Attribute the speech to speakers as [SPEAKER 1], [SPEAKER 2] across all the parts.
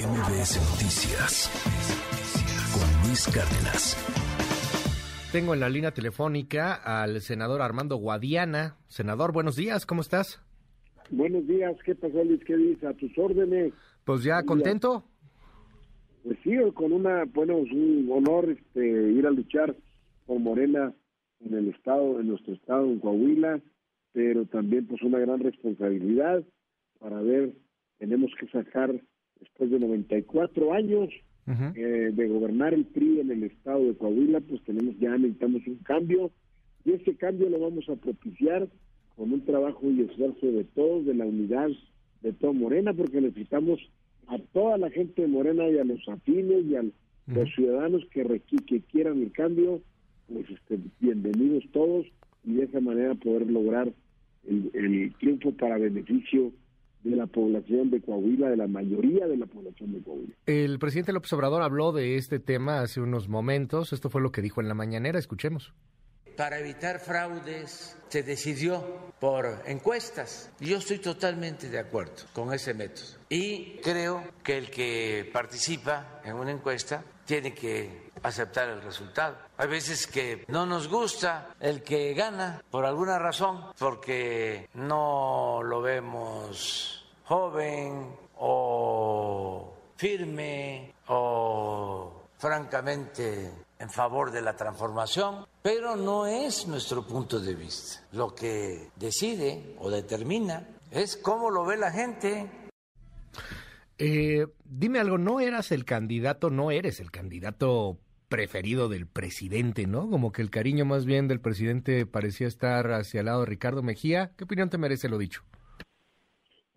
[SPEAKER 1] MBS Noticias con Luis Cárdenas.
[SPEAKER 2] Tengo en la línea telefónica al senador Armando Guadiana. Senador, buenos días, ¿cómo estás?
[SPEAKER 3] Buenos días, ¿qué pasó Luis? ¿Qué dices? A tus órdenes.
[SPEAKER 2] Pues ya, ¿contento?
[SPEAKER 3] Pues sí, con una, bueno, es un honor este, ir a luchar por Morena en el estado, en nuestro estado, en Coahuila, pero también pues una gran responsabilidad para ver, tenemos que sacar después de 94 años eh, de gobernar el PRI en el estado de Coahuila, pues tenemos ya necesitamos un cambio. Y ese cambio lo vamos a propiciar con un trabajo y esfuerzo de todos, de la unidad de toda Morena, porque necesitamos a toda la gente de Morena y a los afines y a los ciudadanos que, que quieran el cambio, pues este, bienvenidos todos y de esa manera poder lograr el, el triunfo para beneficio de la población de Coahuila, de la mayoría de la población de Coahuila.
[SPEAKER 2] El presidente López Obrador habló de este tema hace unos momentos. Esto fue lo que dijo en la mañanera. Escuchemos.
[SPEAKER 4] Para evitar fraudes se decidió por encuestas. Yo estoy totalmente de acuerdo con ese método. Y creo que el que participa en una encuesta tiene que aceptar el resultado. Hay veces que no nos gusta el que gana por alguna razón, porque no lo vemos joven o firme o francamente en favor de la transformación, pero no es nuestro punto de vista. Lo que decide o determina es cómo lo ve la gente.
[SPEAKER 2] Eh, dime algo, no eras el candidato, no eres el candidato preferido del presidente, ¿no? Como que el cariño más bien del presidente parecía estar hacia el lado de Ricardo Mejía. ¿Qué opinión te merece lo dicho?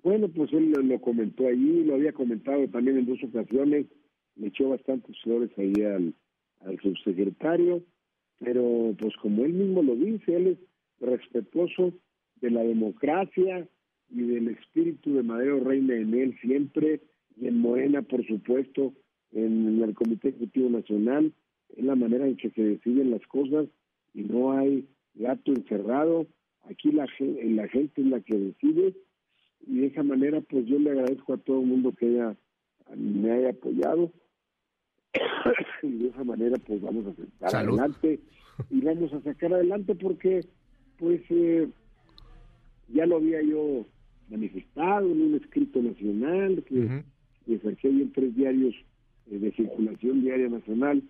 [SPEAKER 3] Bueno, pues él lo comentó allí, lo había comentado también en dos ocasiones, le echó bastantes flores ahí al, subsecretario, pero pues como él mismo lo dice, él es respetuoso de la democracia y del espíritu de Madero Reina en él siempre, y en Morena, por supuesto, en el Comité Ejecutivo Nacional, es la manera en que se deciden las cosas y no hay gato encerrado. Aquí la, la gente es la que decide y de esa manera pues yo le agradezco a todo el mundo que haya apoyado. Y de esa manera pues vamos a sacar adelante. Y vamos a sacar adelante porque pues eh, ya lo había yo manifestado en un escrito nacional que, saqué en tres diarios eh, de circulación diaria nacional.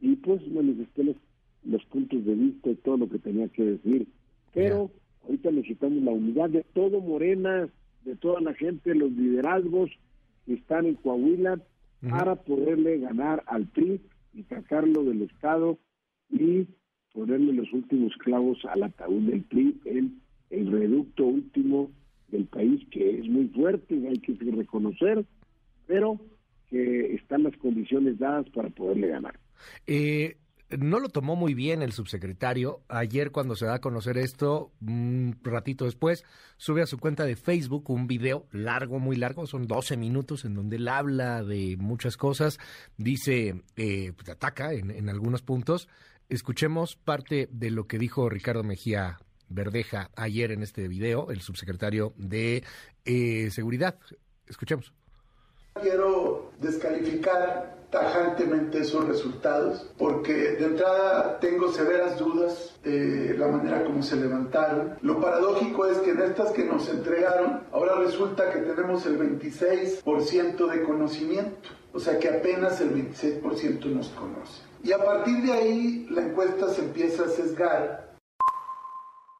[SPEAKER 3] Y pues manifesté los, los, puntos de vista y todo lo que tenía que decir. Pero ahorita necesitamos la unidad de todo Morena, de toda la gente, los liderazgos que están en Coahuila para poderle ganar al PRI y sacarlo del Estado y ponerle los últimos clavos al ataúd del PRI en el reducto último del país que es muy fuerte, hay que reconocer, pero que están las condiciones dadas para poderle ganar.
[SPEAKER 2] Eh, no lo tomó muy bien el subsecretario. Ayer cuando se da a conocer esto, un ratito después, sube a su cuenta de Facebook un video largo, muy largo, son 12 minutos en donde él habla de muchas cosas, dice, eh, pues, ataca en, algunos puntos. Escuchemos parte de lo que dijo Ricardo Mejía Verdeja ayer en este video, el subsecretario de eh, Seguridad. Escuchemos.
[SPEAKER 5] Quiero descalificar tajantemente esos resultados porque de entrada tengo severas dudas de la manera como se levantaron. Lo paradójico es que en estas que nos entregaron ahora resulta que tenemos el 26% de conocimiento, o sea que apenas el 26% nos conoce. Y a partir de ahí la encuesta se empieza a sesgar.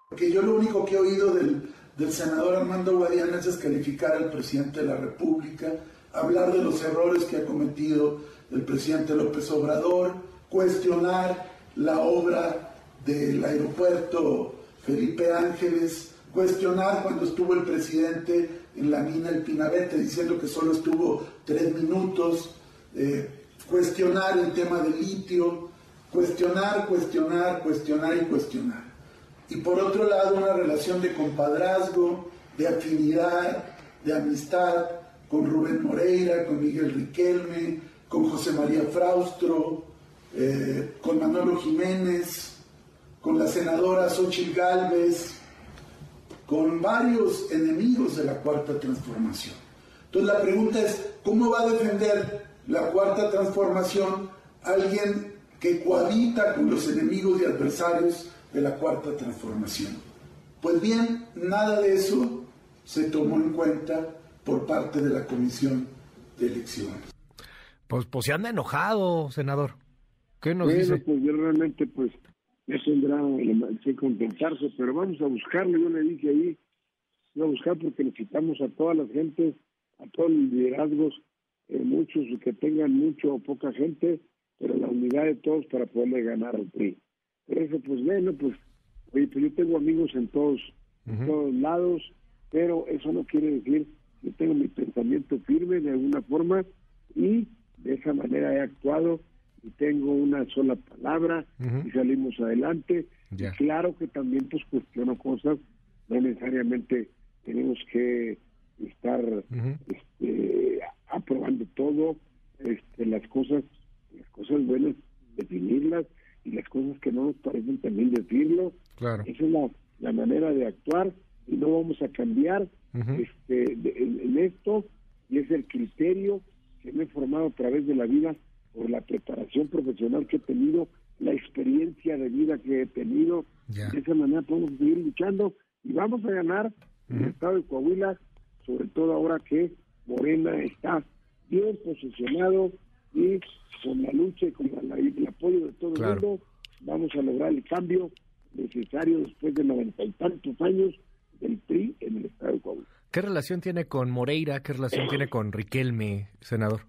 [SPEAKER 5] Porque yo lo único que he oído del, del senador Armando Guadiana es descalificar al presidente de la República, hablar de los errores que ha cometido el presidente López Obrador, cuestionar la obra del aeropuerto Felipe Ángeles, cuestionar cuando estuvo el presidente en la mina El Pinabete diciendo que solo estuvo tres minutos, eh, cuestionar el tema del litio, cuestionar, cuestionar, cuestionar y cuestionar. Y por otro lado, una relación de compadrazgo, de afinidad, de amistad con Rubén Moreira, con Miguel Riquelme, con José María Fraustro, eh, con Manolo Jiménez, con la senadora Xochitl Gálvez, con varios enemigos de la Cuarta Transformación. Entonces la pregunta es, ¿cómo va a defender la cuarta transformación alguien que cohabita con los enemigos y adversarios de la cuarta transformación? Pues bien, nada de eso se tomó en cuenta por parte de la Comisión de Elecciones.
[SPEAKER 2] Pues, pues se anda enojado, senador. ¿Qué nos
[SPEAKER 3] bueno,
[SPEAKER 2] dice?
[SPEAKER 3] pues yo realmente, pues, ya tendrá que contentarse, pero vamos a buscarlo. Yo le dije ahí, voy a buscar porque necesitamos a toda la gente, a todos los liderazgos, eh, muchos que tengan mucho o poca gente, pero la unidad de todos para poderle ganar al PRI. Por eso, pues bueno, pues, oye, pues yo tengo amigos en todos, en todos lados, pero eso no quiere decir que tengo mi pensamiento firme de alguna forma y de esa manera he actuado y tengo una sola palabra y salimos adelante. Claro que también pues cuestiono cosas, no necesariamente tenemos que estar este, aprobando todo, este, las cosas, las cosas buenas definirlas y las cosas que no nos parecen también decirlo.
[SPEAKER 2] Claro.
[SPEAKER 3] Esa es la, la manera de actuar y no vamos a cambiar este, en, esto y es el criterio que me he formado a través de la vida por la preparación profesional que he tenido, la experiencia de vida que he tenido. De esa manera podemos seguir luchando y vamos a ganar el estado de Coahuila, sobre todo ahora que Morena está bien posicionado y con la lucha y con el apoyo de todo el mundo vamos a lograr el cambio necesario después de noventa y tantos años del PRI en el estado de Coahuila.
[SPEAKER 2] ¿Qué relación tiene con Moreira? ¿Qué relación tiene con Riquelme, senador?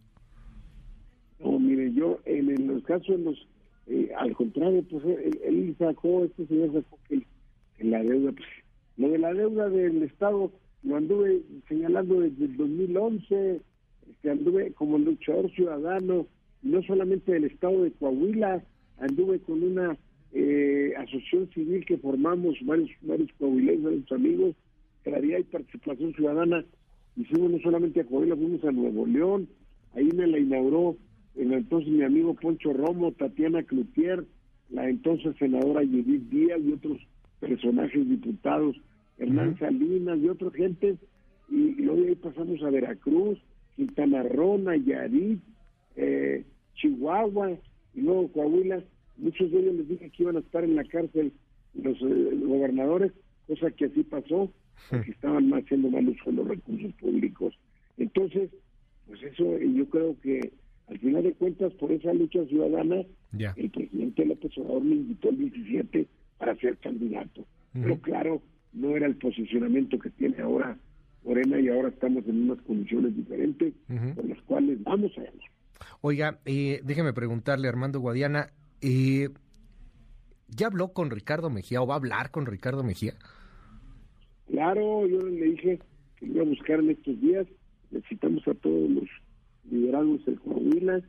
[SPEAKER 3] No, mire, yo en, los casos, los, eh, al contrario, pues él, sacó, este señor sacó que, la deuda, pues, lo de la deuda del Estado lo anduve señalando desde el 2011, este, anduve como luchador ciudadano, no solamente del Estado de Coahuila, anduve con una eh, asociación civil que formamos varios, varios coahuilenses, amigos, y participación ciudadana, y fuimos no solamente a Coahuila, fuimos a Nuevo León, ahí me la inauguró el entonces mi amigo Poncho Romo, Tatiana Cloutier, la entonces senadora Judith Díaz y otros personajes diputados, Hernán Salinas y otra gente, y, luego ahí pasamos a Veracruz, Quintana Roo, Nayarit, eh, Chihuahua, y luego Coahuila, muchos de ellos les dije que iban a estar en la cárcel los, eh, gobernadores, cosa que así pasó, porque estaban haciendo mal uso de los recursos públicos. Entonces, pues eso yo creo que al final de cuentas, por esa lucha ciudadana, el presidente López Obrador me invitó el 17 para ser candidato. Pero claro, no era el posicionamiento que tiene ahora Morena y ahora estamos en unas condiciones diferentes por las cuales vamos a ganar.
[SPEAKER 2] Oiga, eh, déjeme preguntarle, Armando Guadiana, eh, ¿ya habló con Ricardo Mejía o va a hablar con Ricardo Mejía?
[SPEAKER 3] Claro, yo le dije que iba a buscar en estos días, necesitamos a todos los liderazgos del Coahuila.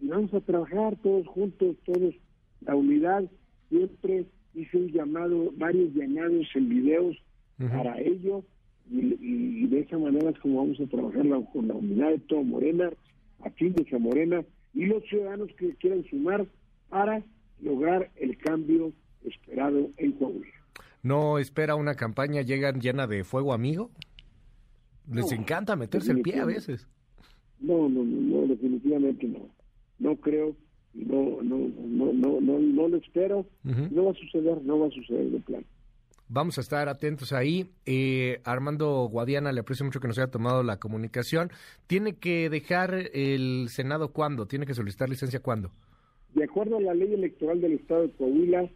[SPEAKER 3] Y vamos a trabajar todos juntos, todos, la unidad, siempre hice un llamado, varios llamados en videos para ello. Y, de esa manera es como vamos a trabajar con la unidad de toda Morena, aquí de Morena y los ciudadanos que quieran sumar para lograr el cambio esperado.
[SPEAKER 2] ¿No espera una campaña llegan llena de fuego amigo? Les encanta meterse el pie a veces.
[SPEAKER 3] No, no, no, definitivamente no. No creo no, no, no, no, no, no lo espero. No va a suceder, no va a suceder de plan.
[SPEAKER 2] Vamos a estar atentos ahí. Eh, Armando Guadiana, le aprecio mucho que nos haya tomado la comunicación. ¿Tiene que dejar el Senado cuándo? ¿Tiene que solicitar licencia cuándo?
[SPEAKER 3] De acuerdo a la ley electoral del Estado de Coahuila,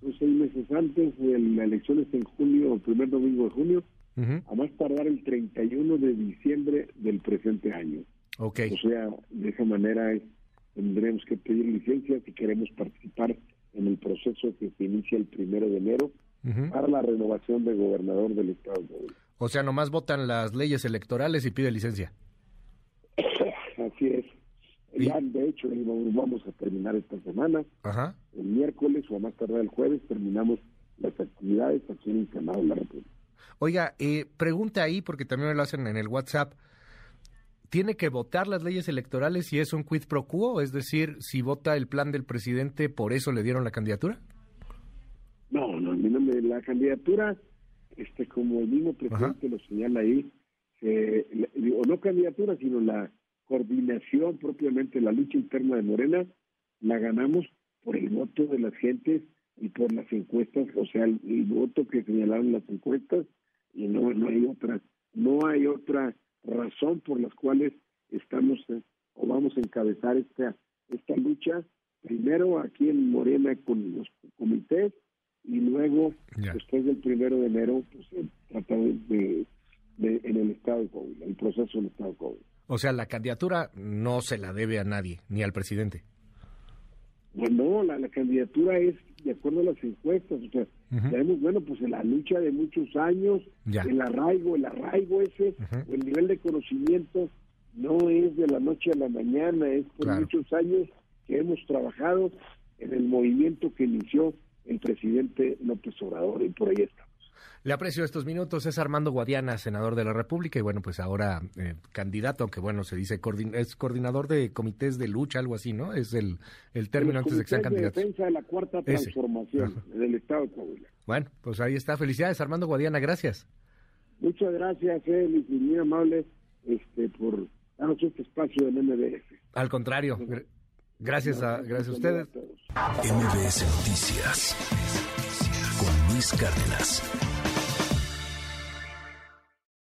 [SPEAKER 3] son seis meses antes de la elección en junio, el primer domingo de junio, a más tardar el 31 de diciembre del presente año.
[SPEAKER 2] Okay.
[SPEAKER 3] O sea, de esa manera tendremos que pedir licencia si queremos participar en el proceso que se inicia el primero de enero para la renovación de gobernador del Estado de Coahuila.
[SPEAKER 2] O sea, nomás votan las leyes electorales y pide licencia.
[SPEAKER 3] Así es. Ya, de hecho, vamos a terminar esta semana. El miércoles o a más tardar el jueves terminamos las actividades aquí en el Senado de la República.
[SPEAKER 2] Oiga, eh, pregunta ahí, porque también me lo hacen en el WhatsApp. ¿Tiene que votar las leyes electorales si es un quid pro quo? Es decir, si vota el plan del presidente, ¿por eso le dieron la candidatura?
[SPEAKER 3] No, no, la candidatura, este como el mismo presidente lo señala ahí, o no candidatura, sino la coordinación propiamente, la lucha interna de Morena, la ganamos por el voto de las gentes y por las encuestas, o sea, el, voto que señalaron las encuestas y no no hay otra no hay otra razón por las cuales estamos eh, o vamos a encabezar esta esta lucha primero aquí en Morena con los comités y luego después del primero de enero pues tratar de, de, en el estado de Coahuila el proceso en el estado de Coahuila
[SPEAKER 2] o sea la candidatura no se la debe a nadie ni al presidente.
[SPEAKER 3] No, la, la candidatura es de acuerdo a las encuestas, o sea, bueno, pues en la lucha de muchos años, el arraigo, el arraigo ese, o el nivel de conocimiento, no es de la noche a la mañana, es por muchos años que hemos trabajado en el movimiento que inició el presidente López Obrador, y por ahí está.
[SPEAKER 2] Le aprecio estos minutos. Es Armando Guadiana, senador de la República y bueno, pues ahora eh, candidato, aunque bueno, se dice es coordinador de comités de lucha, algo así, ¿no? Es el, el término antes de que sean candidatos.
[SPEAKER 3] De defensa de la cuarta transformación del Estado de Coahuila.
[SPEAKER 2] Bueno, pues ahí está. Felicidades, Armando Guadiana. Gracias.
[SPEAKER 3] Muchas gracias, Eli, y muy amable este, por darnos este espacio en MBS.
[SPEAKER 2] Al contrario. Gracias a, gracias a ustedes.
[SPEAKER 1] MBS Noticias Luis Cárdenas.